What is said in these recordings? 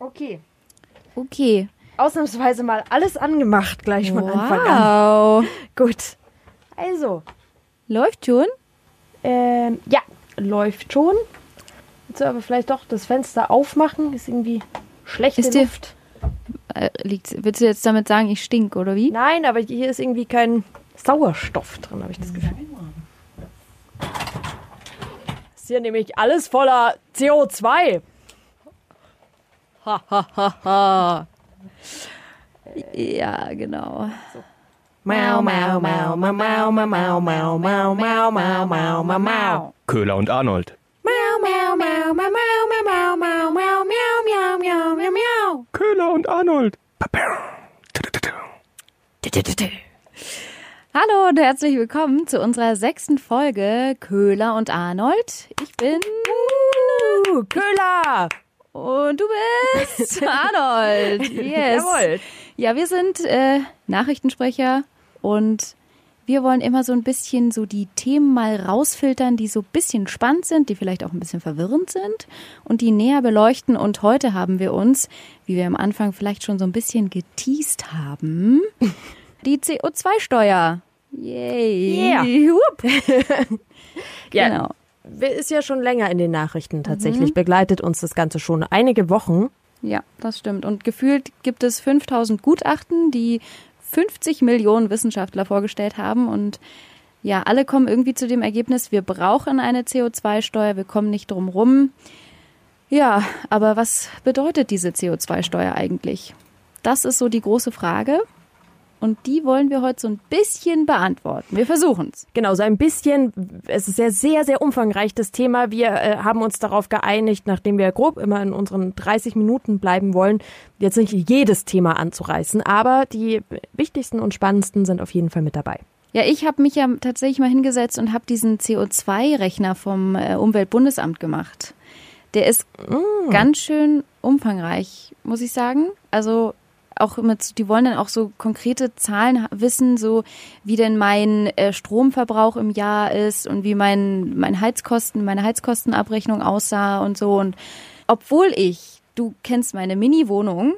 Okay. Okay. Ausnahmsweise mal alles angemacht gleich von Anfang an. Wow. Gut. Also, Läuft schon? ähm, ja, läuft schon. Jetzt aber vielleicht doch das Fenster aufmachen. Ist irgendwie schlechte Ist dir- Luft. Äh, liegt's, willst du jetzt damit sagen, ich stink, oder wie? Nein, aber hier ist irgendwie kein Sauerstoff drin, habe ich das Gefühl. Ist hier nämlich alles voller CO2. Ha, ha, ha, ha. Ja, genau. Mau, mau, mau, mau, mau, mau, mau, mau, mau, mau, mau, mau, mau, mau. Köhler und Arnold. Mau, mau, mau, mau, mau, mau, mau, mau, mau, miau, miau, miau, miau, miau. Köhler und Arnold. Hallo und herzlich willkommen zu unserer sechsten Folge Köhler und Arnold. Ich bin Uh, Köhler. Und du bist Arnold. Yes. Jawohl. Ja, wir sind äh, Nachrichtensprecher und wir wollen immer so ein bisschen so die Themen mal rausfiltern, die so ein bisschen spannend sind, die vielleicht auch ein bisschen verwirrend sind und die näher beleuchten. Und heute haben wir uns, wie wir am Anfang vielleicht schon so ein bisschen geteased haben, die CO2-Steuer. Yay. Yeah. Hup. Ja. Genau. Wer Ist ja schon länger in den Nachrichten tatsächlich. Begleitet uns das Ganze schon einige Wochen. Ja, das stimmt. Und gefühlt gibt es 5000 Gutachten, die 50 Millionen Wissenschaftler vorgestellt haben. Und ja, alle kommen irgendwie zu dem Ergebnis, wir brauchen eine CO2-Steuer, wir kommen nicht drum rum. Ja, aber was bedeutet diese CO2-Steuer eigentlich? Das ist so die große Frage. Und die wollen wir heute so ein bisschen beantworten. Wir versuchen's. Genau, so ein bisschen, es ist ja sehr, sehr umfangreich das Thema. Wir äh, haben uns darauf geeinigt, nachdem wir grob immer in unseren 30 Minuten bleiben wollen, jetzt nicht jedes Thema anzureißen, aber die wichtigsten und spannendsten sind auf jeden Fall mit dabei. Ja, ich habe mich ja tatsächlich mal hingesetzt und habe diesen CO2-Rechner vom äh, Umweltbundesamt gemacht. Der ist ganz schön umfangreich, muss ich sagen. Also auch mit, die wollen dann auch so konkrete Zahlen wissen, so wie denn mein äh, Stromverbrauch im Jahr ist und wie mein, mein Heizkosten, meine Heizkostenabrechnung aussah und so. Und obwohl ich, du kennst meine Mini-Wohnung,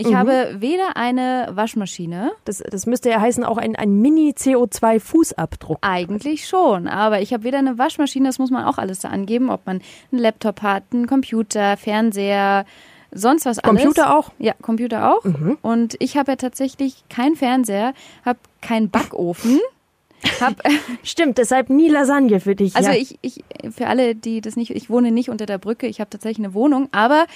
ich habe weder eine Waschmaschine, Das, das müsste ja heißen, auch ein, ein Mini-CO2-Fußabdruck. Eigentlich schon, aber ich habe weder eine Waschmaschine, das muss man auch alles da angeben, ob man einen Laptop hat, einen Computer, Fernseher, sonst was alles. Computer auch? Ja, Computer auch. Und ich habe ja tatsächlich keinen Fernseher, habe keinen Backofen. Hab, Stimmt, deshalb nie Lasagne für dich. also ja. ich, ich, für alle, die das nicht, ich wohne nicht unter der Brücke, ich habe tatsächlich eine Wohnung, aber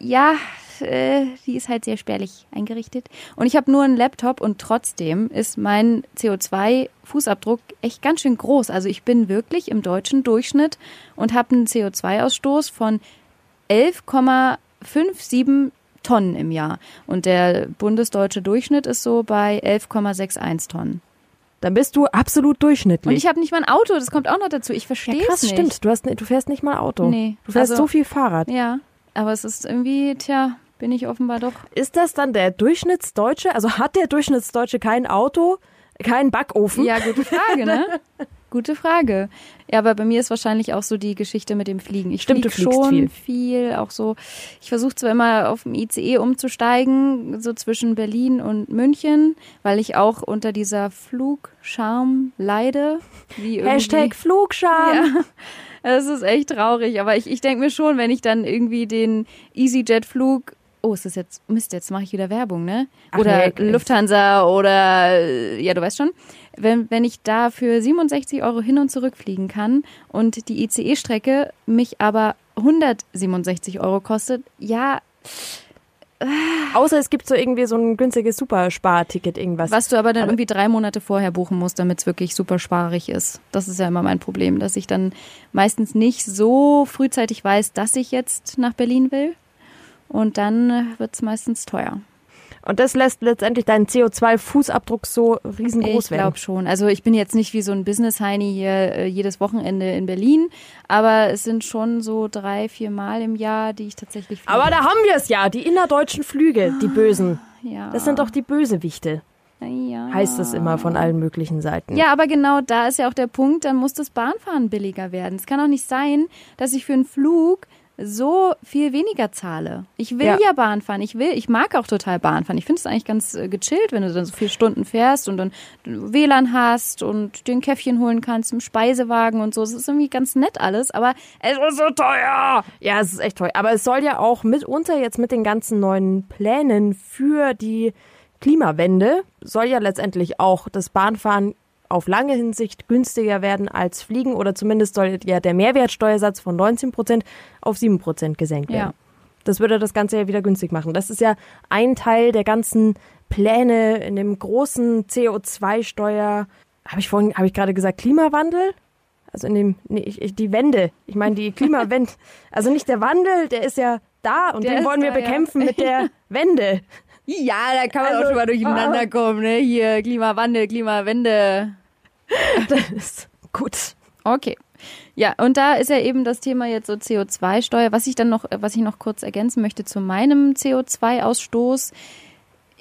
ja, äh, die ist halt sehr spärlich eingerichtet. Und ich habe nur einen Laptop und trotzdem ist mein CO2-Fußabdruck echt ganz schön groß. Also ich bin wirklich im deutschen Durchschnitt und habe einen CO2-Ausstoß von 11,57 Tonnen im Jahr. Und der bundesdeutsche Durchschnitt ist so bei 11,61 Tonnen. Dann bist du absolut durchschnittlich. Und ich habe nicht mal ein Auto, das kommt auch noch dazu. Ich ja, verstehe krass, es nicht. stimmt. Du, hast, du fährst nicht mal Auto. Nee, Du fährst also- so viel Fahrrad. Ja, aber es ist irgendwie, tja, bin ich offenbar doch. Ist das dann der Durchschnittsdeutsche? Also hat der Durchschnittsdeutsche kein Auto, keinen Backofen? Ja, gute Frage, ne? Gute Frage. Ja, aber bei mir ist wahrscheinlich auch so die Geschichte mit dem Fliegen. Ich Stimmt, flieg schon viel. viel. auch so. Ich versuche zwar immer auf dem ICE umzusteigen, so zwischen Berlin und München, weil ich auch unter dieser Flugscham leide. Hashtag Flugscham. Ja, das ist echt traurig. Aber ich, ich denke mir schon, wenn ich dann irgendwie den EasyJet-Flug. Oh, ist das jetzt. Mist, jetzt mache ich wieder Werbung, ne? Ach Oder nee, Lufthansa oder. Ja, du weißt schon. Wenn, wenn ich da für 67 Euro hin und zurück fliegen kann und die ICE-Strecke mich aber 167 Euro kostet, ja, Außer es gibt so irgendwie so ein günstiges Supersparticket irgendwas. was du aber dann Aber- irgendwie drei Monate vorher buchen musst, damit es wirklich super sparig ist. Das ist ja immer mein Problem, dass ich dann meistens nicht so frühzeitig weiß, dass ich jetzt nach Berlin will. Und dann wird es meistens teuer. Und das lässt letztendlich deinen CO2-Fußabdruck so riesengroß ich werden. glaube schon. Also ich bin jetzt nicht wie so ein Business-Heini hier äh, jedes Wochenende in Berlin, aber es sind schon so drei, vier Mal im Jahr, die ich tatsächlich fliege. Aber da haben wir es ja, die innerdeutschen Flüge, die bösen. ja. Das sind doch die Bösewichte, ja. heißt es immer von allen möglichen Seiten. Ja, aber genau da ist ja auch der Punkt, dann muss das Bahnfahren billiger werden. Es kann auch nicht sein, dass ich für einen Flug so viel weniger zahle. Ich will ja. Ja. Bahn fahren. Ich will, ich mag auch total Bahn fahren. Ich finde es eigentlich ganz äh, gechillt, wenn du dann so vier Stunden fährst und dann WLAN hast und dir ein Käffchen holen kannst im Speisewagen und so. Es ist irgendwie ganz nett alles, aber es ist so teuer. Ja, es ist echt toll. Aber es soll ja auch mitunter jetzt mit den ganzen neuen Plänen für die Klimawende, soll ja letztendlich auch das Bahnfahren auf lange Hinsicht günstiger werden als Fliegen oder zumindest soll ja der Mehrwertsteuersatz von 19 Prozent auf 7 Prozent gesenkt werden. Ja. Das würde das Ganze ja wieder günstig machen. Das ist ja ein Teil der ganzen Pläne in dem großen CO2-Steuer. Habe ich vorhin, habe ich gerade gesagt, Klimawandel? Also in dem, nee, ich, ich, die Wende. Ich meine die Klimawende. Also nicht der Wandel, der ist ja da und Der den wollen wir da, ja. bekämpfen mit der Wende. Ja, da kann man Also, auch schon mal durcheinander kommen, ne? Hier Klimawandel, Klimawende. Das ist gut. Okay. Ja, und da ist ja eben das Thema jetzt so CO2-Steuer. Was ich dann noch, was ich noch kurz ergänzen möchte zu meinem CO2-Ausstoß.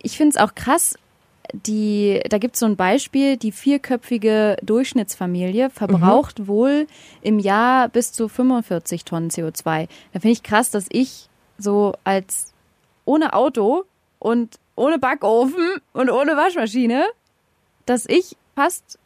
Ich finde es auch krass, die, da gibt es so ein Beispiel, die vierköpfige Durchschnittsfamilie verbraucht wohl im Jahr bis zu 45 Tonnen CO2. Da finde ich krass, dass ich so als ohne Auto und ohne Backofen und ohne Waschmaschine, dass ich fast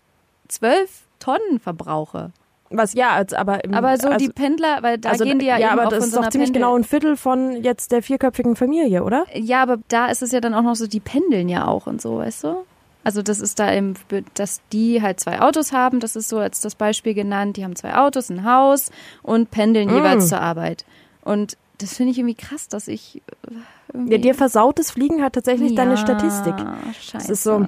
12 Tonnen verbrauche. Was ja, als, aber im, Aber so also, die Pendler, weil da also, gehen die ja, ja eben aber auch das ist so doch ziemlich Pendel genau ein Viertel von jetzt der vierköpfigen Familie, oder? Ja, aber da ist es ja dann auch noch so, die pendeln ja auch und so, weißt du? Also das ist da im, dass die halt zwei Autos haben, das ist so als das Beispiel genannt, die haben zwei Autos, ein Haus und pendeln Mm. jeweils zur Arbeit. Und das finde ich irgendwie krass, dass ich äh, irgendwie, Ja, dir versaut das Fliegen hat tatsächlich deine Ja, Statistik. Scheiße. ist so-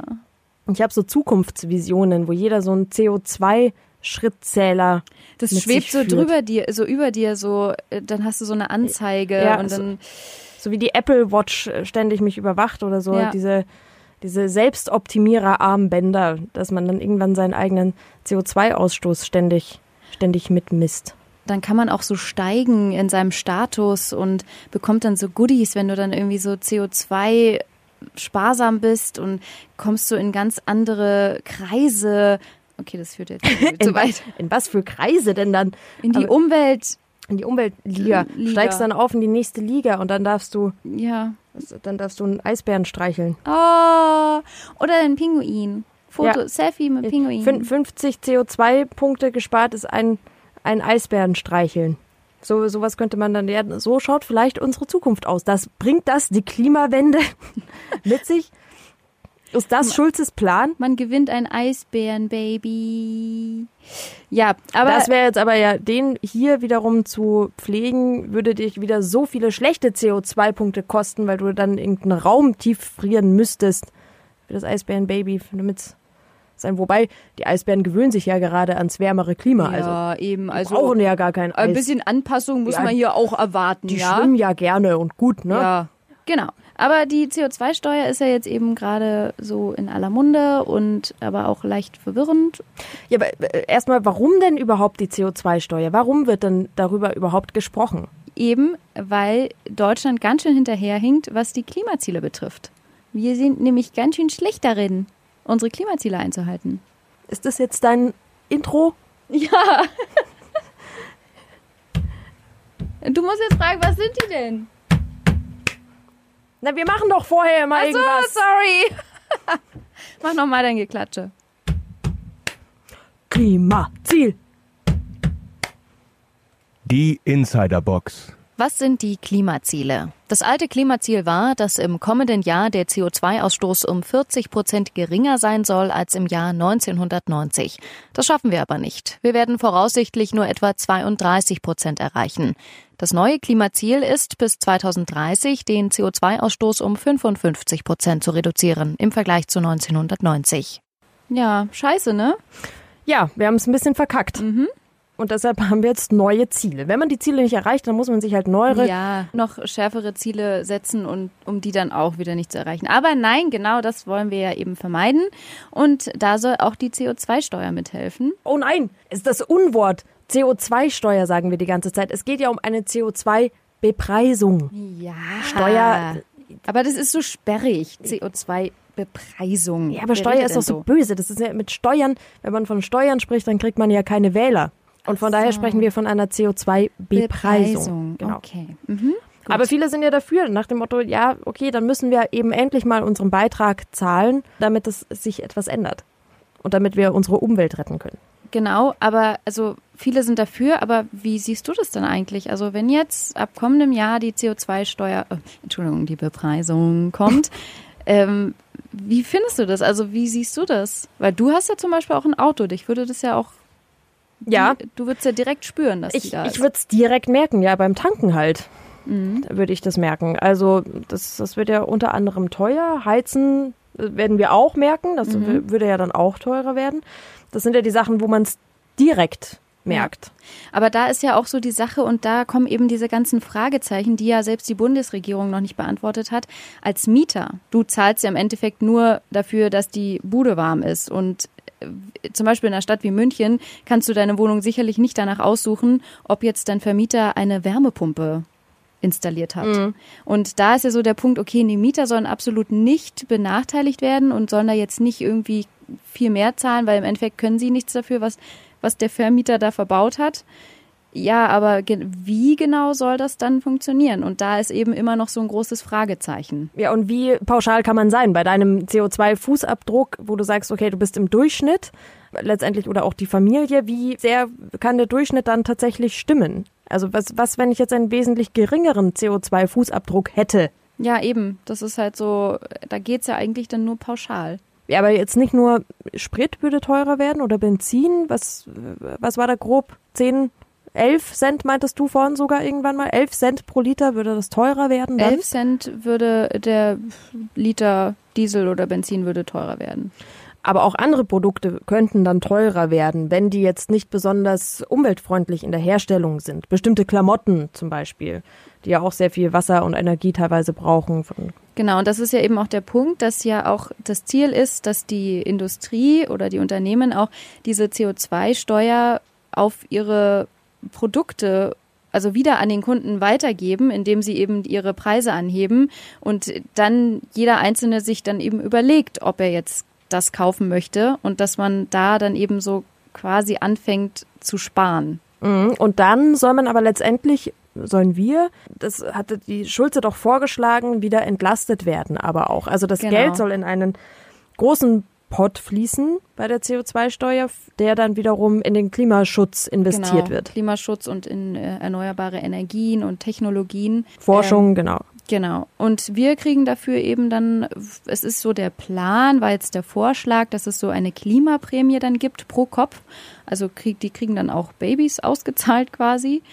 Ich habe so Zukunftsvisionen, wo jeder so einen CO2-Schrittzähler das mit schwebt so führt. drüber dir, so über dir, so, äh, dann hast du so eine Anzeige Ja, und so- dann so wie die Apple Watch äh, ständig mich überwacht oder so, Ja. diese, diese Selbstoptimierer-Armbänder, dass man dann irgendwann seinen eigenen CO2-Ausstoß ständig, ständig mitmisst. dann kann man auch so steigen in seinem Status und bekommt dann so Goodies, wenn du dann irgendwie so CO2 sparsam bist und kommst so in ganz andere Kreise. Okay, das führt jetzt zu In, weit. in was für Kreise denn dann? In die Aber- Umwelt, In die Umweltliga. Liga. Steigst dann auf in die nächste Liga und dann darfst du, ja. dann darfst du einen Eisbären streicheln. Oh, oder ein Pinguin. Foto, Ja. Selfie mit Pinguin. Fün- 50 CO2-Punkte gespart ist ein, ein Eisbären streicheln. So sowas könnte man dann ja, so schaut vielleicht unsere Zukunft aus. Das bringt das die Klimawende mit sich? Ist das Schulzes Plan? Man gewinnt ein Eisbären-Baby. Ja, aber das wäre jetzt aber ja, den hier wiederum zu pflegen, würde dich wieder so viele schlechte CO2-Punkte kosten, weil du dann irgendeinen Raum tief frieren müsstest für das Eisbärenbaby, damit sein. Wobei, die Eisbären gewöhnen sich ja gerade ans wärmere Klima. Also ja, eben. die Also brauchen ja gar kein Eis. ein bisschen Anpassung muss Ja, man hier auch erwarten, die ja. schwimmen ja gerne und gut, ne? Ja, genau. Aber die CO2-Steuer ist ja jetzt eben gerade so in aller Munde und aber auch leicht verwirrend. Ja, aber äh, erstmal, warum denn überhaupt die CO2-Steuer? Warum wird denn darüber überhaupt gesprochen? Eben, weil Deutschland ganz schön hinterherhinkt, was die Klimaziele betrifft. Wir sind nämlich ganz schön schlecht darin, unsere Klimaziele einzuhalten. Ist das jetzt dein Intro? Ja. Du musst jetzt fragen, was sind die denn? Na, wir machen doch vorher mal Ach so, irgendwas. sorry. Mach nochmal dein Geklatsche. Klimaziel. Die Insiderbox. Was sind die Klimaziele? Das alte Klimaziel war, dass im kommenden Jahr der CO2-Ausstoß um 40 Prozent geringer sein soll als im Jahr 1990. Das schaffen wir aber nicht. Wir werden voraussichtlich nur etwa 32 Prozent erreichen. Das neue Klimaziel ist, bis 2030 den CO2-Ausstoß um 55 Prozent zu reduzieren im Vergleich zu 1990. Ja, scheiße, ne? Ja, wir haben es ein bisschen verkackt. Mhm. Und deshalb haben wir jetzt neue Ziele. Wenn man die Ziele nicht erreicht, dann muss man sich halt neuere. Ja, noch schärfere Ziele setzen und um die dann auch wieder nicht zu erreichen. Aber nein, genau das wollen wir ja eben vermeiden. Und da soll auch die CO2-Steuer mithelfen. Oh nein, ist das Unwort. CO2-Steuer sagen wir die ganze Zeit. Es geht ja um eine CO2-Bepreisung. Ja. Steuer- Aber das ist so sperrig. CO2-Bepreisung. Ja, aber Wer Steuer ist doch denn so böse. Das ist ja mit Steuern, wenn man von Steuern spricht, dann kriegt man ja keine Wähler. Und von so. daher sprechen wir von einer CO2-Bepreisung. Genau. Okay. Mhm. Aber viele sind ja dafür, nach dem Motto, ja, okay, dann müssen wir eben endlich mal unseren Beitrag zahlen, damit es sich etwas ändert. Und damit wir unsere Umwelt retten können. Genau, aber also viele sind dafür, aber wie siehst du das denn eigentlich? Also wenn jetzt ab kommendem Jahr die CO2-Steuer, äh, Entschuldigung, die Bepreisung kommt, ähm, wie findest du das? Also wie siehst du das? Weil du hast ja zum Beispiel auch ein Auto, dich würde das ja auch ja. Du würdest ja direkt spüren, dass ich, die da ist. Ich würde es direkt merken, ja, beim Tanken halt. Mhm. Würde ich das merken. Also das, das wird ja unter anderem teuer. Heizen äh, werden wir auch merken. Das mhm. würde ja dann auch teurer werden. Das sind ja die Sachen, wo man es direkt merkt. Aber da ist ja auch so die Sache und da kommen eben diese ganzen Fragezeichen, die ja selbst die Bundesregierung noch nicht beantwortet hat. Als Mieter, du zahlst ja im Endeffekt nur dafür, dass die Bude warm ist und zum Beispiel in einer Stadt wie München kannst du deine Wohnung sicherlich nicht danach aussuchen, ob jetzt dein Vermieter eine Wärmepumpe installiert hat. Mhm. Und da ist ja so der Punkt, okay, die Mieter sollen absolut nicht benachteiligt werden und sollen da jetzt nicht irgendwie viel mehr zahlen, weil im Endeffekt können sie nichts dafür, was, was der Vermieter da verbaut hat. Ja, aber wie genau soll das dann funktionieren? Und da ist eben immer noch so ein großes Fragezeichen. Ja, und wie pauschal kann man sein bei deinem CO2-Fußabdruck, wo du sagst, okay, du bist im Durchschnitt letztendlich oder auch die Familie, wie sehr kann der Durchschnitt dann tatsächlich stimmen? Also was, was wenn ich jetzt einen wesentlich geringeren CO2-Fußabdruck hätte? Ja, eben. Das ist halt so, da geht's ja eigentlich dann nur pauschal. Ja, aber jetzt nicht nur Sprit würde teurer werden oder Benzin. Was, was war da grob? 10, 11 Cent meintest du vorhin sogar irgendwann mal? 11 Cent pro Liter würde das teurer werden? Dann? 11 Cent würde der Liter Diesel oder Benzin würde teurer werden. Aber auch andere Produkte könnten dann teurer werden, wenn die jetzt nicht besonders umweltfreundlich in der Herstellung sind. Bestimmte Klamotten zum Beispiel, die ja auch sehr viel Wasser und Energie teilweise brauchen. Genau, und das ist ja eben auch der Punkt, dass ja auch das Ziel ist, dass die Industrie oder die Unternehmen auch diese CO2-Steuer auf ihre Produkte also wieder an den Kunden weitergeben, indem sie eben ihre Preise anheben und dann jeder Einzelne sich dann eben überlegt, ob er jetzt das kaufen möchte und dass man da dann eben so quasi anfängt zu sparen. Mhm. Und dann soll man aber letztendlich, sollen wir, das hatte die Schulze doch vorgeschlagen, wieder entlastet werden, aber auch. Also das genau. Geld soll in einen großen Pot fließen bei der CO2-Steuer, der dann wiederum in den Klimaschutz investiert genau, wird. Klimaschutz und in äh, erneuerbare Energien und Technologien. Forschung, ähm, genau. Genau. Und wir kriegen dafür eben dann, es ist so der Plan, war jetzt der Vorschlag, dass es so eine Klimaprämie dann gibt pro Kopf. Also krieg, die kriegen dann auch Babys ausgezahlt quasi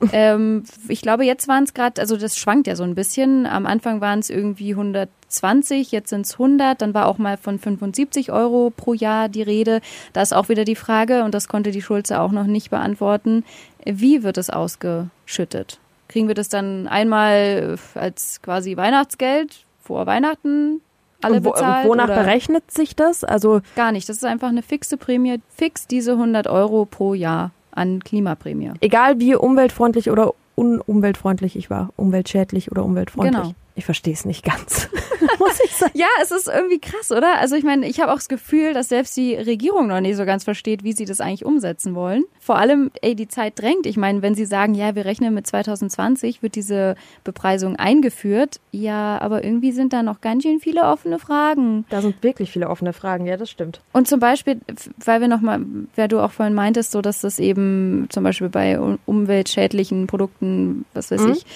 ähm, ich glaube, jetzt waren es gerade, also das schwankt ja so ein bisschen. Am Anfang waren es irgendwie 120, jetzt sind es 100. Dann war auch mal von 75 Euro pro Jahr die Rede. Da ist auch wieder die Frage, und das konnte die Schulze auch noch nicht beantworten, wie wird es ausgeschüttet? Kriegen wir das dann einmal als quasi Weihnachtsgeld vor Weihnachten alle wo, bezahlt? Wonach berechnet sich das? Also gar nicht. Das ist einfach eine fixe Prämie, fix diese 100 Euro pro Jahr an Klimaprämie. Egal wie umweltfreundlich oder unumweltfreundlich ich war, umweltschädlich oder umweltfreundlich. Genau. Ich verstehe es nicht ganz, muss ich sagen. Ja, es ist irgendwie krass, oder? Also ich meine, ich habe auch das Gefühl, dass selbst die Regierung noch nicht so ganz versteht, wie sie das eigentlich umsetzen wollen. Vor allem, ey, die Zeit drängt. Ich meine, wenn sie sagen, ja, wir rechnen mit 2020, wird diese Bepreisung eingeführt. Ja, aber irgendwie sind da noch ganz schön viele offene Fragen. Da sind wirklich viele offene Fragen, ja, das stimmt. Und zum Beispiel, weil wir nochmal, wer du auch vorhin meintest, so dass das eben zum Beispiel bei umweltschädlichen Produkten, was weiß mhm. ich,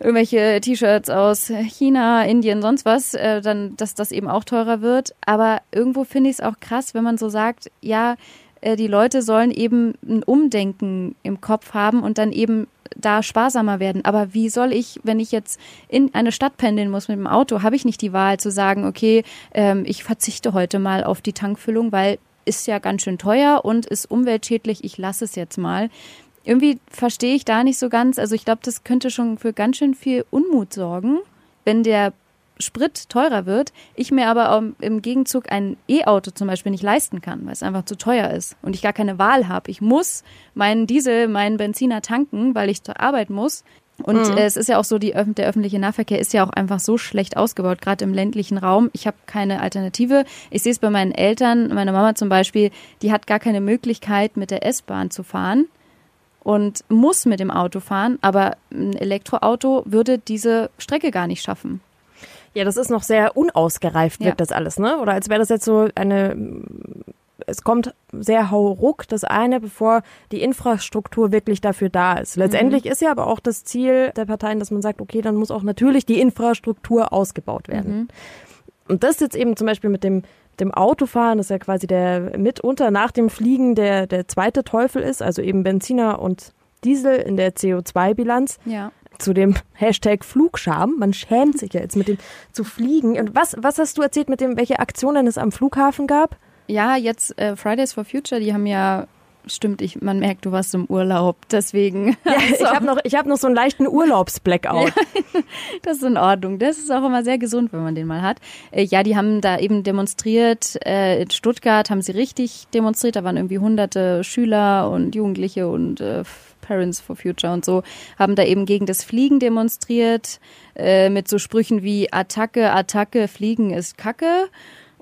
irgendwelche T-Shirts aus China, Indien, sonst was, äh, dann, dass das eben auch teurer wird. Aber irgendwo finde ich es auch krass, wenn man so sagt, ja, äh, die Leute sollen eben ein Umdenken im Kopf haben und dann eben da sparsamer werden. Aber wie soll ich, wenn ich jetzt in eine Stadt pendeln muss mit dem Auto, habe ich nicht die Wahl zu sagen, okay, ähm, ich verzichte heute mal auf die Tankfüllung, weil ist ja ganz schön teuer und ist umweltschädlich, ich lasse es jetzt mal irgendwie verstehe ich da nicht so ganz. Also ich glaube, das könnte schon für ganz schön viel Unmut sorgen, wenn der Sprit teurer wird, ich mir aber im Gegenzug ein E-Auto zum Beispiel nicht leisten kann, weil es einfach zu teuer ist und ich gar keine Wahl habe. Ich muss meinen Diesel, meinen Benziner tanken, weil ich zur Arbeit muss. Und mhm. es ist ja auch so, die, der öffentliche Nahverkehr ist ja auch einfach so schlecht ausgebaut, gerade im ländlichen Raum. Ich habe keine Alternative. Ich sehe es bei meinen Eltern, meine Mama zum Beispiel, die hat gar keine Möglichkeit, mit der S-Bahn zu fahren und muss mit dem Auto fahren, aber ein Elektroauto würde diese Strecke gar nicht schaffen. Ja, das ist noch sehr unausgereift, wirkt ja. das alles, ne? Oder als wäre das jetzt so eine es kommt sehr hauruck das eine, bevor die Infrastruktur wirklich dafür da ist. Letztendlich mhm. ist ja aber auch das Ziel der Parteien, dass man sagt, okay, dann muss auch natürlich die Infrastruktur ausgebaut werden. Mhm. Und das jetzt eben zum Beispiel mit dem dem Autofahren, das ja quasi der mitunter nach dem Fliegen der, der zweite Teufel ist, also eben Benziner und Diesel in der CO2-Bilanz. Ja. Zu dem Hashtag Flugscham. Man schämt sich ja jetzt mit dem zu fliegen. Und was, was hast du erzählt mit dem, welche Aktionen es am Flughafen gab? Ja, jetzt äh, Fridays for Future, die haben ja Stimmt, ich, man merkt, du warst im Urlaub, deswegen. Ja, also. ich habe noch, ich hab noch so einen leichten Urlaubsblackout. Ja, das ist in Ordnung. Das ist auch immer sehr gesund, wenn man den mal hat. Äh, ja, die haben da eben demonstriert. Äh, in Stuttgart haben sie richtig demonstriert. Da waren irgendwie hunderte Schüler und Jugendliche und äh, Parents for Future und so, haben da eben gegen das Fliegen demonstriert, mit so Sprüchen wie Attacke, Attacke, Fliegen ist Kacke.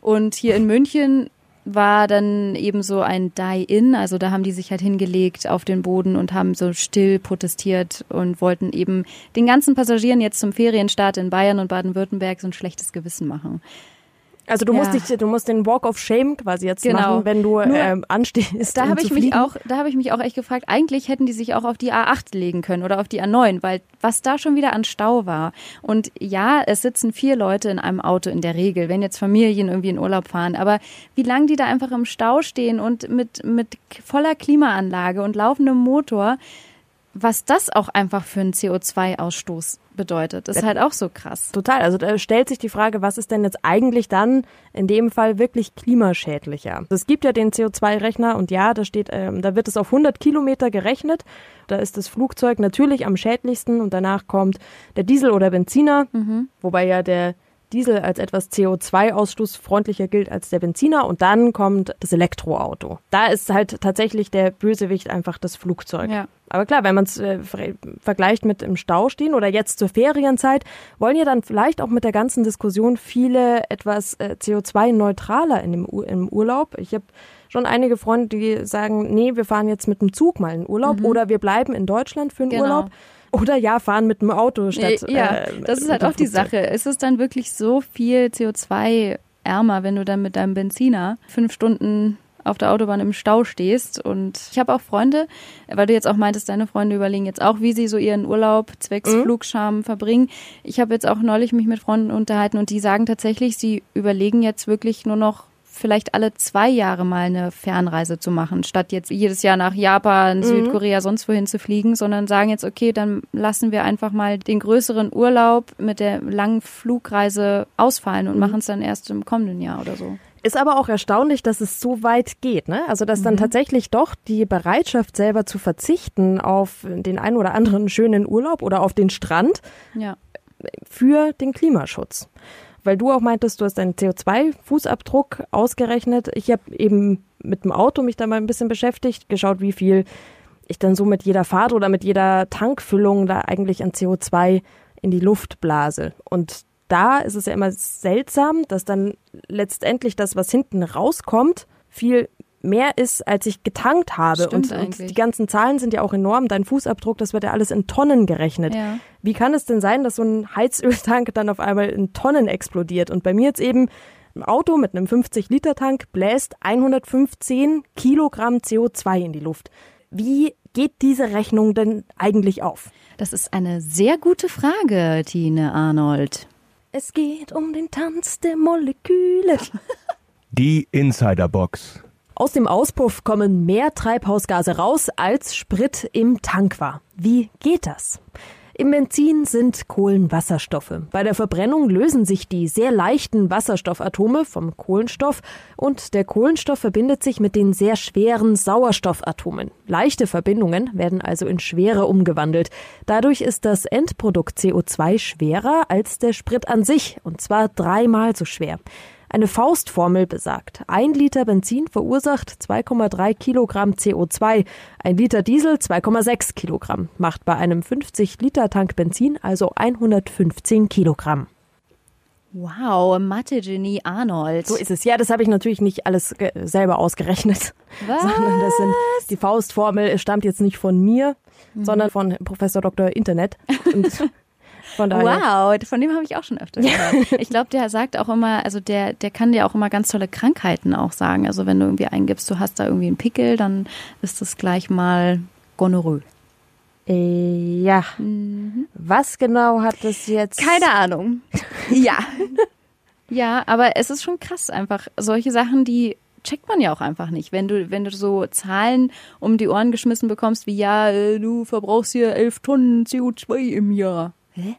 Und hier in München war dann eben so ein Die-In, also da haben die sich halt hingelegt auf den Boden und haben so still protestiert und wollten eben den ganzen Passagieren jetzt zum Ferienstart in Bayern und Baden-Württemberg so ein schlechtes Gewissen machen. Also du ja. musst dich, du musst den Walk of Shame quasi jetzt genau. machen, wenn du ähm, anstehst. Da habe ich mich auch, da habe ich mich auch echt gefragt. Eigentlich hätten die sich auch auf die A8 legen können oder auf die A9, weil was da schon wieder an Stau war. Und ja, es sitzen vier Leute in einem Auto in der Regel, wenn jetzt Familien irgendwie in Urlaub fahren. Aber wie lange die da einfach im Stau stehen und mit mit voller Klimaanlage und laufendem Motor, was das auch einfach für einen CO2-Ausstoß bedeutet. Ist halt auch so krass. Total. Also da stellt sich die Frage, was ist denn jetzt eigentlich dann in dem Fall wirklich klimaschädlicher? Es gibt ja den CO2-Rechner und ja, da steht, ähm, da wird es auf 100 Kilometer gerechnet. Da ist das Flugzeug natürlich am schädlichsten und danach kommt der Diesel oder Benziner, mhm. wobei ja der Diesel als etwas CO2-ausstoßfreundlicher gilt als der Benziner und dann kommt das Elektroauto. Da ist halt tatsächlich der Bösewicht einfach das Flugzeug. Ja. Aber klar, wenn man es äh, vergleicht mit im Stau stehen oder jetzt zur Ferienzeit, wollen ja dann vielleicht auch mit der ganzen Diskussion viele etwas äh, CO2-neutraler in dem U im Urlaub. Ich habe schon einige Freunde, die sagen, nee, wir fahren jetzt mit dem Zug mal in Urlaub mhm. oder wir bleiben in Deutschland für den genau. Urlaub. Oder ja, fahren mit dem Auto statt. Ja, äh, das ist halt auch die Sache. Ist es dann wirklich so viel CO2 ärmer, wenn du dann mit deinem Benziner fünf Stunden auf der Autobahn im Stau stehst. Und ich habe auch Freunde, weil du jetzt auch meintest, deine Freunde überlegen jetzt auch, wie sie so ihren Urlaub zwecks mhm. Flugscham verbringen. Ich habe jetzt auch neulich mich mit Freunden unterhalten und die sagen tatsächlich, sie überlegen jetzt wirklich nur noch vielleicht alle zwei Jahre mal eine Fernreise zu machen, statt jetzt jedes Jahr nach Japan, mhm. Südkorea, sonst wohin zu fliegen, sondern sagen jetzt, okay, dann lassen wir einfach mal den größeren Urlaub mit der langen Flugreise ausfallen und mhm. machen es dann erst im kommenden Jahr oder so. Ist aber auch erstaunlich, dass es so weit geht, ne? Also dass dann mhm. tatsächlich doch die Bereitschaft selber zu verzichten auf den einen oder anderen schönen Urlaub oder auf den Strand ja. für den Klimaschutz. Weil du auch meintest, du hast deinen CO2-Fußabdruck ausgerechnet. Ich habe eben mit dem Auto mich da mal ein bisschen beschäftigt, geschaut, wie viel ich dann so mit jeder Fahrt oder mit jeder Tankfüllung da eigentlich an CO2 in die Luft blase. Und da ist es ja immer seltsam, dass dann letztendlich das, was hinten rauskommt, viel mehr ist, als ich getankt habe. Und, und, die ganzen Zahlen sind ja auch enorm. Dein Fußabdruck, das wird ja alles in Tonnen gerechnet. Ja. Wie kann es denn sein, dass so ein Heizöltank dann auf einmal in Tonnen explodiert? Und bei mir jetzt eben ein Auto mit einem 50-Liter-Tank bläst 115 Kilogramm CO2 in die Luft. Wie geht diese Rechnung denn eigentlich auf? Das ist eine sehr gute Frage, Tine Arnold. Es geht um den Tanz der Moleküle. Die Insiderbox. Aus dem Auspuff kommen mehr Treibhausgase raus, als Sprit im Tank war. Wie geht das? Im Benzin sind Kohlenwasserstoffe. Bei der Verbrennung lösen sich die sehr leichten Wasserstoffatome vom Kohlenstoff und der Kohlenstoff verbindet sich mit den sehr schweren Sauerstoffatomen. Leichte Verbindungen werden also in schwere umgewandelt. Dadurch ist das Endprodukt CO2 schwerer als der Sprit an sich und zwar dreimal so schwer. Eine Faustformel besagt, ein Liter Benzin verursacht 2,3 Kilogramm CO2, ein Liter Diesel 2,6 Kilogramm, macht bei einem 50 Liter Tank Benzin also 115 Kilogramm. Wow, Mathe-Genie Arnold. So ist es. Ja, das habe ich natürlich nicht alles selber ausgerechnet, Was? sondern das sind die Faustformel stammt jetzt nicht von mir, mhm. sondern von Professor Dr. Internet. Und von daher. Wow, von dem habe ich auch schon öfter gehört. ich glaube, der sagt auch immer, also der, der kann dir auch immer ganz tolle Krankheiten auch sagen. Also wenn du irgendwie eingibst, du hast da irgendwie einen Pickel, dann ist das gleich mal Gonorrhoe. Äh, ja. Mhm. Was genau hat das jetzt? Keine Ahnung. ja. ja, aber es ist schon krass einfach. Solche Sachen, die checkt man ja auch einfach nicht. Wenn du, wenn du so Zahlen um die Ohren geschmissen bekommst, wie ja, äh, du verbrauchst hier elf Tonnen CO2 im Jahr. Hä?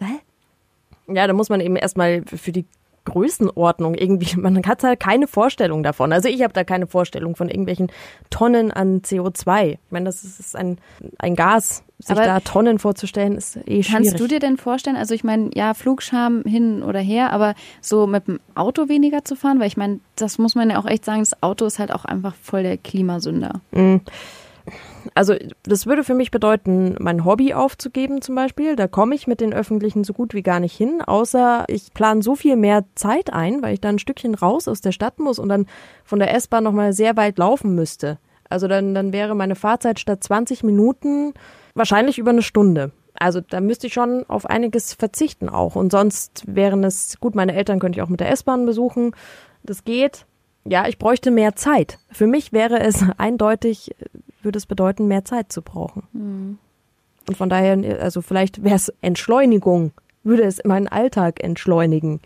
Was? Ja, da muss man eben erstmal für die Größenordnung irgendwie, man hat halt keine Vorstellung davon. Also ich habe da keine Vorstellung von irgendwelchen Tonnen an CO2. Ich meine, das ist ein, ein Gas. Sich Aber da Tonnen vorzustellen, ist eh schwierig. Kannst du dir denn vorstellen, also ich meine, ja, Flugscham hin oder her, aber so mit dem Auto weniger zu fahren? Weil ich meine, das muss man ja auch echt sagen, das Auto ist halt auch einfach voll der Klimasünder. Mhm also das würde für mich bedeuten, mein Hobby aufzugeben zum Beispiel. Da komme ich mit den Öffentlichen so gut wie gar nicht hin, außer ich plane so viel mehr Zeit ein, weil ich dann ein Stückchen raus aus der Stadt muss und dann von der S-Bahn nochmal sehr weit laufen müsste. Also dann, dann wäre meine Fahrzeit statt 20 Minuten wahrscheinlich über eine Stunde. Also da müsste ich schon auf einiges verzichten auch. Und sonst wären es, gut, meine Eltern könnte ich auch mit der S-Bahn besuchen. Das geht. Ja, ich bräuchte mehr Zeit. Für mich wäre es eindeutig würde es bedeuten, mehr Zeit zu brauchen. Mhm. Und von daher, also vielleicht wäre es Entschleunigung, würde es meinen Alltag entschleunigen.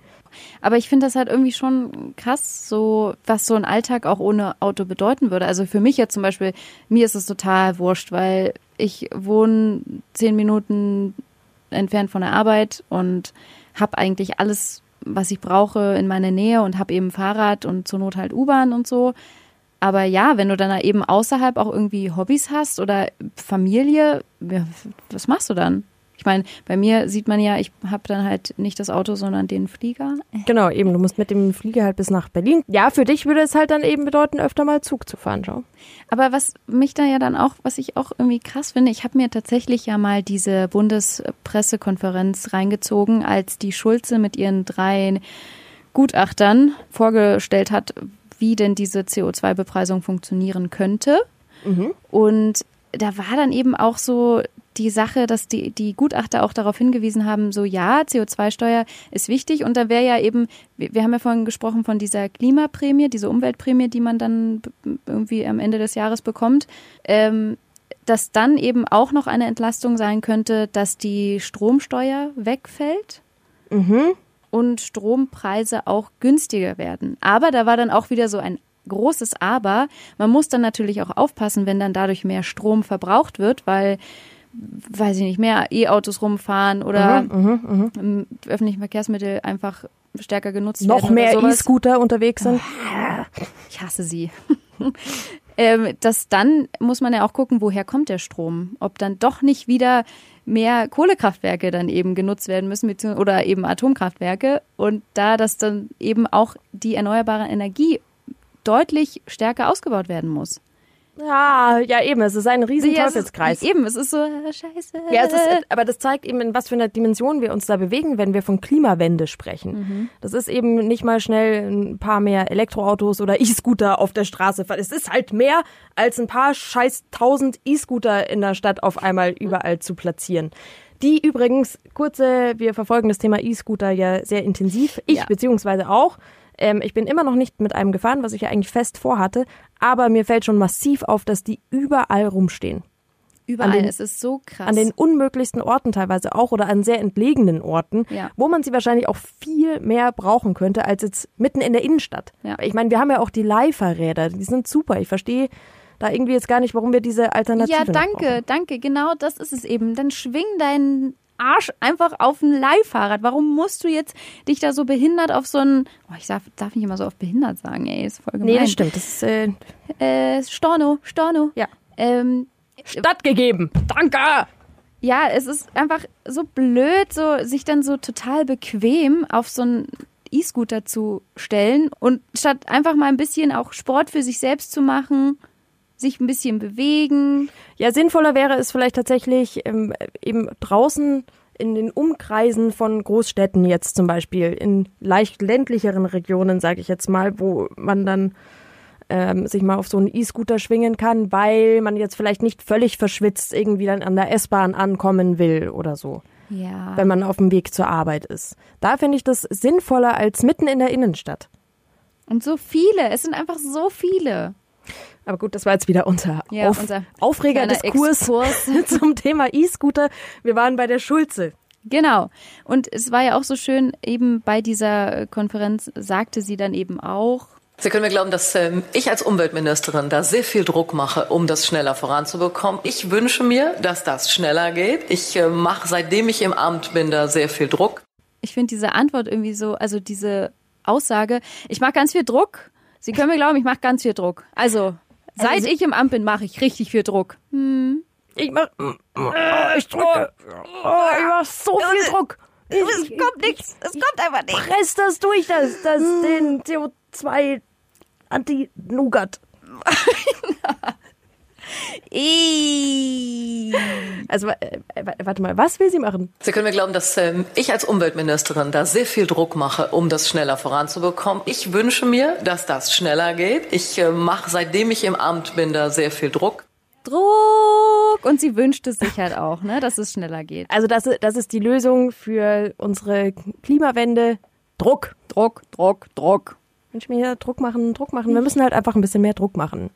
Aber ich finde das halt irgendwie schon krass, so was so ein Alltag auch ohne Auto bedeuten würde. Also für mich jetzt zum Beispiel, mir ist es total wurscht, weil ich wohne zehn Minuten entfernt von der Arbeit und habe eigentlich alles, was ich brauche, in meiner Nähe und habe eben Fahrrad und zur Not halt U-Bahn und so. Aber ja, wenn du dann eben außerhalb auch irgendwie Hobbys hast oder Familie, was machst du dann? Ich meine, bei mir sieht man ja, ich habe dann halt nicht das Auto, sondern den Flieger. Genau, eben. Du musst mit dem Flieger halt bis nach Berlin. Ja, für dich würde es halt dann eben bedeuten, öfter mal Zug zu fahren, schau. Aber was mich da ja dann auch, was ich auch irgendwie krass finde, ich habe mir tatsächlich ja mal diese Bundespressekonferenz reingezogen, als die Schulze mit ihren drei Gutachtern vorgestellt hat, wie denn diese CO2-Bepreisung funktionieren könnte. Mhm. Und da war dann eben auch so die Sache, dass die, die Gutachter auch darauf hingewiesen haben, so ja, CO2-Steuer ist wichtig und da wäre ja eben, wir, wir, haben ja vorhin gesprochen von dieser Klimaprämie, diese Umweltprämie, die man dann irgendwie am Ende des Jahres bekommt, ähm, dass dann eben auch noch eine Entlastung sein könnte, dass die Stromsteuer wegfällt. Mhm und Strompreise auch günstiger werden. Aber da war dann auch wieder so ein großes Aber. Man muss dann natürlich auch aufpassen, wenn dann dadurch mehr Strom verbraucht wird, weil weiß ich nicht, mehr E-Autos rumfahren oder mhm, mh, öffentliche Verkehrsmittel einfach stärker genutzt Noch werden. Noch mehr E-Scooter unterwegs sind. Ich hasse sie. ähm, das dann muss man ja auch gucken, woher kommt der Strom? Ob dann doch nicht wieder mehr Kohlekraftwerke dann eben genutzt werden müssen oder eben Atomkraftwerke und da das dann eben auch die erneuerbare Energie deutlich stärker ausgebaut werden muss. Ja, ja, eben, es ist ein riesen ja, Teufelskreis. eben, es ist so äh, scheiße. Ja, es ist, aber das zeigt eben, in was für einer Dimension wir uns da bewegen, wenn wir von Klimawende sprechen. Mhm. Das ist eben nicht mal schnell ein paar mehr Elektroautos oder E-Scooter auf der Straße. Es ist halt mehr als ein paar scheiß tausend E-Scooter in der Stadt auf einmal überall zu platzieren. Die übrigens, kurze, wir verfolgen das Thema E-Scooter ja sehr intensiv. Ich ja. beziehungsweise auch. Ähm, ich bin immer noch nicht mit einem gefahren, was ich ja eigentlich fest vorhatte, aber mir fällt schon massiv auf, dass die überall rumstehen. Überall, den, es ist so krass. An den unmöglichsten Orten teilweise auch oder an sehr entlegenen Orten, ja. wo man sie wahrscheinlich auch viel mehr brauchen könnte als jetzt mitten in der Innenstadt. Ja. Ich meine, wir haben ja auch die Leihfahrräder, die sind super. Ich verstehe da irgendwie jetzt gar nicht, warum wir diese Alternative Ja, danke, danke, genau das ist es eben. Dann schwing deinen Arsch einfach auf ein Leihfahrrad. Warum musst du jetzt dich da so behindert auf so ein, oh, ich darf, darf nicht immer so oft behindert sagen, ey, ist voll gemein. Nee, das stimmt. Das ist, äh, äh Storno, Storno. Ja. Ähm, Stattgegeben. Danke. Ja, es ist einfach so blöd, so sich dann so total bequem auf so ein E-Scooter zu stellen und statt einfach mal ein bisschen auch Sport für sich selbst zu machen, sich ein bisschen bewegen. Ja, sinnvoller wäre es vielleicht tatsächlich ähm, eben draußen in den Umkreisen von Großstädten jetzt zum Beispiel, in leicht ländlicheren Regionen, sage ich jetzt mal, wo man dann ähm, sich mal auf so einen E-Scooter schwingen kann, weil man jetzt vielleicht nicht völlig verschwitzt irgendwie dann an der S-Bahn ankommen will oder so. Ja. Wenn man auf dem Weg zur Arbeit ist. Da finde ich das sinnvoller als mitten in der Innenstadt. Und so viele, es sind einfach so viele. Aber gut, das war jetzt wieder unser, Ja, Auf unser Aufreger-Diskurs zum Thema E-Scooter. Wir waren bei der Schulze. Genau. Und es war ja auch so schön, eben bei dieser Konferenz sagte sie dann eben auch, Sie können mir glauben, dass ähm, ich als Umweltministerin da sehr viel Druck mache, um das schneller voranzubekommen. Ich wünsche mir, dass das schneller geht. Ich äh, mache, seitdem ich im Amt bin, da sehr viel Druck. ich finde diese Antwort irgendwie so, also diese Aussage, ich mache ganz viel Druck. Sie können mir glauben, ich mache ganz viel Druck. Also, seit ich im Amt bin, mache ich richtig viel Druck. Ich mach, oh, ich drücke. Oh, ich mach so viel Druck. Es kommt nichts. Es kommt einfach nichts. Press das durch, das, das, den CO2 Anti-Nougat. Also, äh, warte mal, was will sie machen? Sie können mir glauben, dass ähm, ich als Umweltministerin da sehr viel Druck mache, um das schneller voranzubekommen. Ich wünsche mir, dass das schneller geht. Ich äh, mache, seitdem ich im Amt bin, da sehr viel Druck. Druck. Und sie wünschte sich halt auch, ne, dass es schneller geht. Also, das, das ist die Lösung für unsere Klimawende. Druck. Druck, Druck, Druck. Mensch, mir hier Druck machen, Druck machen. Wir müssen halt einfach ein bisschen mehr Druck machen.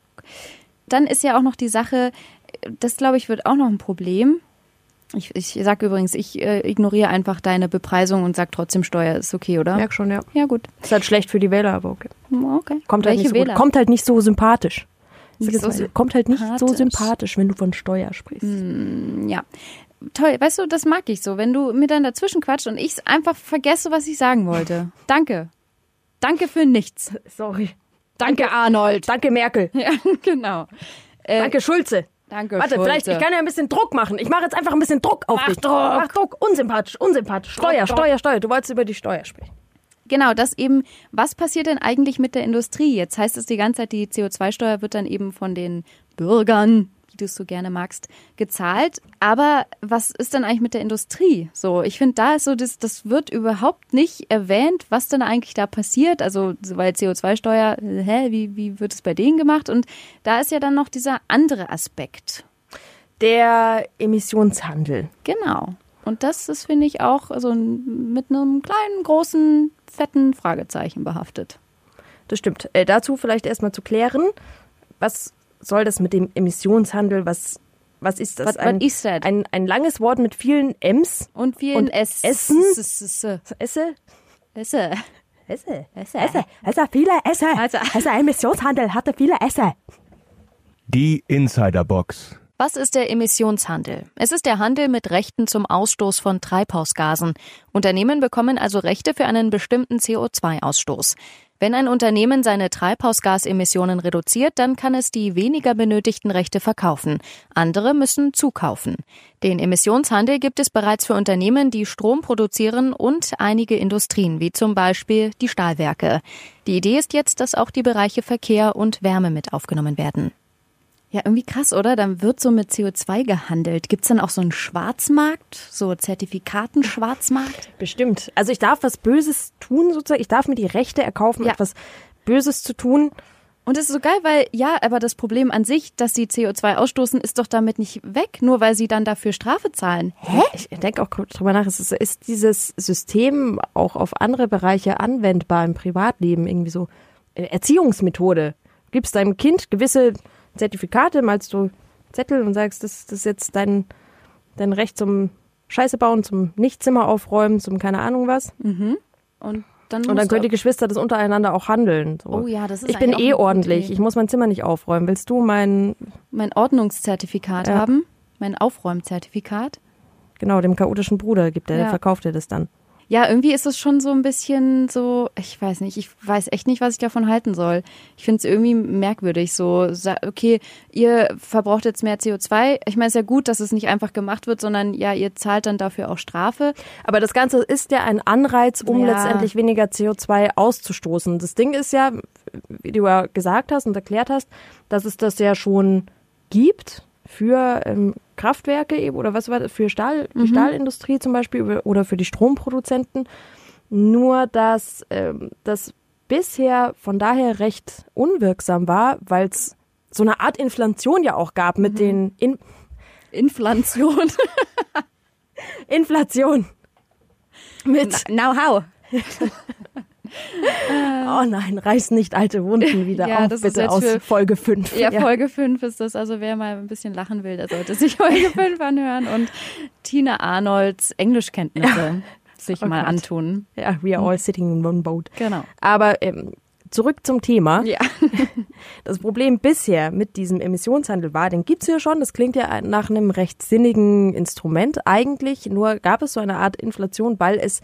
Dann ist ja auch noch die Sache, das glaube ich wird auch noch ein Problem. Ich, ich sage übrigens, ich äh, ignoriere einfach deine Bepreisung und sag trotzdem Steuer ist okay, oder? Merk schon, ja. Ja, gut. Ist halt schlecht für die Wähler, aber okay. Okay. Kommt halt, nicht so Wähler? gut. Kommt halt nicht so sympathisch. Nicht so kommt halt nicht so sympathisch. wenn du von Steuer sprichst. Ja. Toll, weißt du, das mag ich so, wenn du mir dann dazwischen quatscht und ich einfach vergesse, was ich sagen wollte. Danke. Danke für nichts. Sorry. Danke, Arnold. Danke, Merkel. Ja, genau. Äh, Danke, Schulze. Danke, Warte, Schulze. vielleicht, ich kann ja ein bisschen Druck machen. Ich mache jetzt einfach ein bisschen Druck auf Mach dich. Druck. Mach Druck. Unsympathisch, unsympathisch. Steuer, Druck. Steuer, Steuer. Du wolltest über die Steuer sprechen. Genau, das eben, was passiert denn eigentlich mit der Industrie? Jetzt heißt es die ganze Zeit, die CO2-Steuer wird dann eben von den Bürgern, wie du es so gerne magst, gezahlt. Aber was ist denn eigentlich mit der Industrie? So, ich finde, da ist so, das, das wird überhaupt nicht erwähnt, was denn eigentlich da passiert. Also, so, weil CO2-Steuer, äh, hä, wie, wie wird es bei denen gemacht? Und da ist ja dann noch dieser andere Aspekt. Der Emissionshandel. Genau. Und das ist, finde ich, auch so ein- mit einem kleinen, großen, fetten Fragezeichen behaftet. Das stimmt. Äh, dazu vielleicht erstmal zu klären, was soll das mit dem Emissionshandel? Was, was ist das? Was- ein, ist das? Ein, ein langes Wort mit vielen M's. Und vielen Und S Essen? S- S- S- Esse? Esse. Esse. Esse. Esse. Esse. Viele Esse. Also Emissionshandel hatte viele Esse. Die Insiderbox. Was ist der Emissionshandel? Es ist der Handel mit Rechten zum Ausstoß von Treibhausgasen. Unternehmen bekommen also Rechte für einen bestimmten CO2-Ausstoß. Wenn ein Unternehmen seine Treibhausgasemissionen reduziert, dann kann es die weniger benötigten Rechte verkaufen. Andere müssen zukaufen. Den Emissionshandel gibt es bereits für Unternehmen, die Strom produzieren und einige Industrien, wie zum Beispiel die Stahlwerke. Die Idee ist jetzt, dass auch die Bereiche Verkehr und Wärme mit aufgenommen werden. Ja, irgendwie krass, oder? Dann wird so mit CO2 gehandelt. Gibt's dann auch so einen Schwarzmarkt? So Zertifikaten-Schwarzmarkt? Bestimmt. Also ich darf was Böses tun sozusagen. Ich darf mir die Rechte erkaufen, Ja. etwas Böses zu tun. Und das ist so geil, weil, ja, aber das Problem an sich, dass sie CO2 ausstoßen, ist doch damit nicht weg, nur weil sie dann dafür Strafe zahlen. Hä? Ich denke auch drüber nach, ist, ist dieses System auch auf andere Bereiche anwendbar im Privatleben? Irgendwie so äh, Erziehungsmethode. Gibst deinem Kind gewisse Zertifikate, malst du Zettel und sagst, das, das ist jetzt dein, dein Recht zum Scheiße bauen, zum Nichtzimmer aufräumen, zum keine Ahnung was. Und dann, Und dann können die Geschwister das untereinander auch handeln. So. Oh ja, das ist Ich bin eh ordentlich. Ich muss mein Zimmer nicht aufräumen. Willst du mein, mein Ordnungszertifikat Ja. haben, mein Aufräumzertifikat. genau, dem chaotischen Bruder gibt er, der Ja. verkauft dir das dann. Ja, irgendwie ist es schon so ein bisschen so, ich weiß nicht, ich weiß echt nicht, was ich davon halten soll. Ich finde es irgendwie merkwürdig, so, okay, ihr verbraucht jetzt mehr CO2. Ich meine, es ist ja gut, dass es nicht einfach gemacht wird, sondern ja, ihr zahlt dann dafür auch Strafe. Aber das Ganze ist ja ein Anreiz, um ja. letztendlich weniger CO2 auszustoßen. Das Ding ist ja, wie du ja gesagt hast und erklärt hast, dass es das ja schon gibt für ähm, Kraftwerke oder was war das, für Stahl, die mhm. Stahlindustrie zum Beispiel oder für die Stromproduzenten. Nur, dass ähm, das bisher von daher recht unwirksam war, weil es so eine Art Inflation ja auch gab mit mhm. den In Inflation. Inflation. Mit Now how. oh nein, reiß nicht alte Wunden wieder ja, auf, bitte aus für, Folge 5. Ja, ja, Folge 5 ist das. Also wer mal ein bisschen lachen will, der sollte sich Folge 5 anhören und Tina Arnolds Englischkenntnisse sich oh mal Gott. antun. Ja, we are all sitting in one boat. Genau. Aber ähm, zurück zum Thema. Ja. Das Problem bisher mit diesem Emissionshandel war, den gibt's ja schon. Das klingt ja nach einem recht sinnigen Instrument eigentlich. Nur gab es so eine Art Inflation, weil es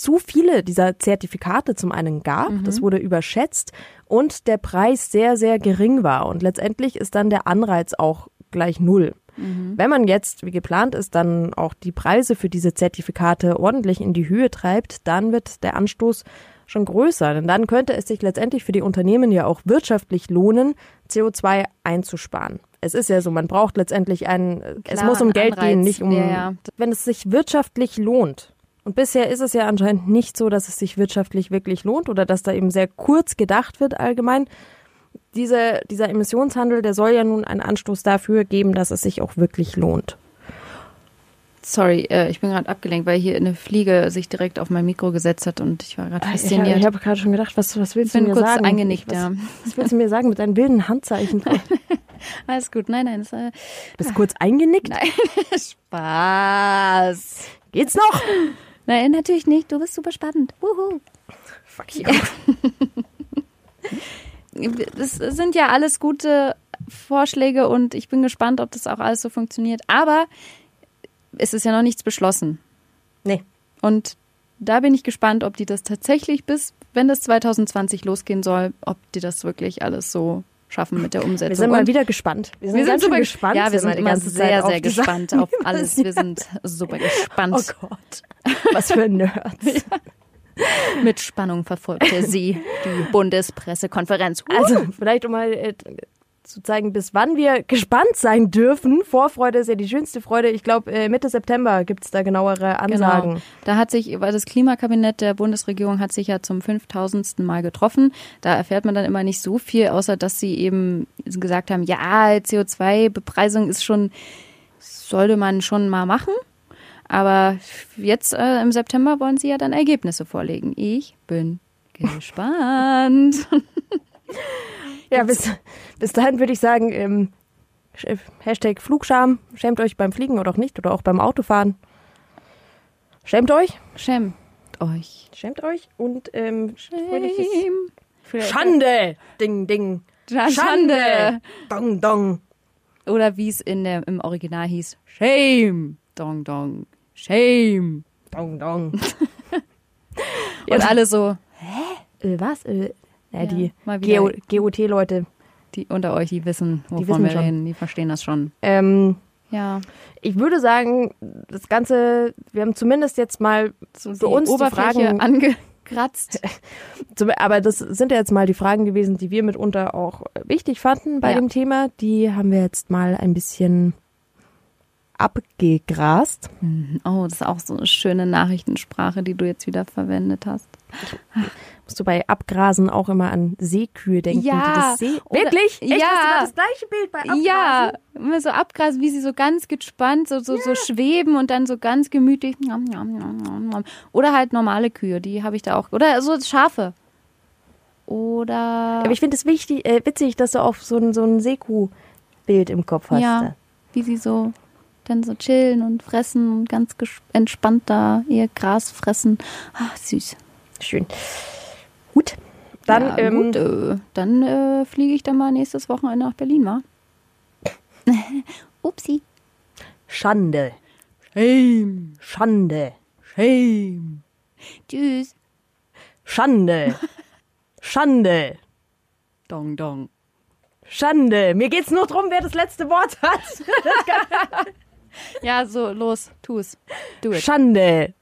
zu viele dieser Zertifikate zum einen gab, mhm. das wurde überschätzt und der Preis sehr, sehr gering war. Und letztendlich ist dann der Anreiz auch gleich null. Mhm. Wenn man jetzt, wie geplant ist, dann auch die Preise für diese Zertifikate ordentlich in die Höhe treibt, dann wird der Anstoß schon größer. Denn dann könnte es sich letztendlich für die Unternehmen ja auch wirtschaftlich lohnen, CO2 einzusparen. Es ist ja so, man braucht letztendlich einen, Klar, es muss um Geld Anreiz. gehen, nicht um, ja, ja. wenn es sich wirtschaftlich lohnt, und bisher ist es ja anscheinend nicht so, dass es sich wirtschaftlich wirklich lohnt oder dass da eben sehr kurz gedacht wird allgemein. Diese, dieser Emissionshandel, der soll ja nun einen Anstoß dafür geben, dass es sich auch wirklich lohnt. Sorry, äh, ich bin gerade abgelenkt, weil hier eine Fliege sich direkt auf mein Mikro gesetzt hat und ich war gerade ah, fasziniert. Ich, ich habe gerade schon gedacht, was, was willst du mir kurz sagen? eingenickt, was, ja. Was willst du mir sagen mit deinen wilden Handzeichen? Alles gut, nein, nein. Das, äh, Bist du kurz eingenickt? Nein, Spaß. Geht's noch? Nein, natürlich nicht. Du bist super spannend. Wuhu. Fuck you. das sind ja alles gute Vorschläge und ich bin gespannt, ob das auch alles so funktioniert. Aber es ist ja noch nichts beschlossen. Nee. Und da bin ich gespannt, ob die das tatsächlich bis, wenn das 2020 losgehen soll, ob die das wirklich alles so schaffen mit der Umsetzung. Wir sind mal wieder gespannt. Wir sind, wir sind super gespannt. Ja, wir sind immer sehr, sehr gespannt auf alles. Wir sind super gespannt. Oh Gott. Was für Nerds. ja. Mit Spannung verfolgte sie die Bundespressekonferenz. Also vielleicht um mal äh, zu zeigen, bis wann wir gespannt sein dürfen. Vorfreude ist ja die schönste Freude. Ich glaube, äh, Mitte September gibt es da genauere Ansagen. Genau. Da hat sich, weil das Klimakabinett der Bundesregierung hat sich ja zum 5000. Mal getroffen. Da erfährt man dann immer nicht so viel, außer dass sie eben gesagt haben, ja, CO2-Bepreisung ist schon, sollte man schon mal machen. Aber jetzt äh, im September wollen sie ja dann Ergebnisse vorlegen. Ich bin gespannt. Ja, bis, bis dahin würde ich sagen, ähm, Hashtag Flugscham, schämt euch beim Fliegen oder auch nicht oder auch beim Autofahren. Schämt euch. Schämt euch. Schämt euch und ähm, Schande! Ding, ding. Schande! Schande. Dong, dong. Oder wie es in der, im Original hieß, Shame! Dong, dong. Shame! Dong, dong. und alle so, hä? Äh, was? Äh, ja, die GOT-Leute. Die unter euch, die wissen, wovon die wissen wir schon. reden, die verstehen das schon. Ähm, ja. Ich würde sagen, das Ganze, wir haben zumindest jetzt mal so für uns Oberfläche die Fragen angekratzt. Aber das sind ja jetzt mal die Fragen gewesen, die wir mitunter auch wichtig fanden bei ja. dem Thema. Die haben wir jetzt mal ein bisschen abgegrast. Mhm. Oh, das ist auch so eine schöne Nachrichtensprache, die du jetzt wieder verwendet hast. Musst du bei Abgrasen auch immer an Seekühe denken? Ja. See Wirklich? Echt? Ja. Hast du das gleiche Bild bei Abgrasen? Ja. Immer so Abgrasen, wie sie so ganz gespannt, so, so, ja. so schweben und dann so ganz gemütlich. Oder halt normale Kühe, die habe ich da auch. Oder so Schafe. Oder. Aber ich finde es wichtig, äh, witzig, dass du auch so ein, so ein Seekuh-Bild im Kopf hast. Ja. Wie sie so dann so chillen und fressen und ganz entspannt da ihr Gras fressen. Ach, süß. Schön. Gut. Dann, ja, ähm, gut, äh, dann äh, fliege ich dann mal nächstes Wochenende nach Berlin, wa? Upsi. Schande. Shame. Schande. Shame. Tschüss. Schande. Schande. Dong, dong. Schande. Mir geht's nur drum, wer das letzte Wort hat. Ja, so, los, tu's. Do. Schande.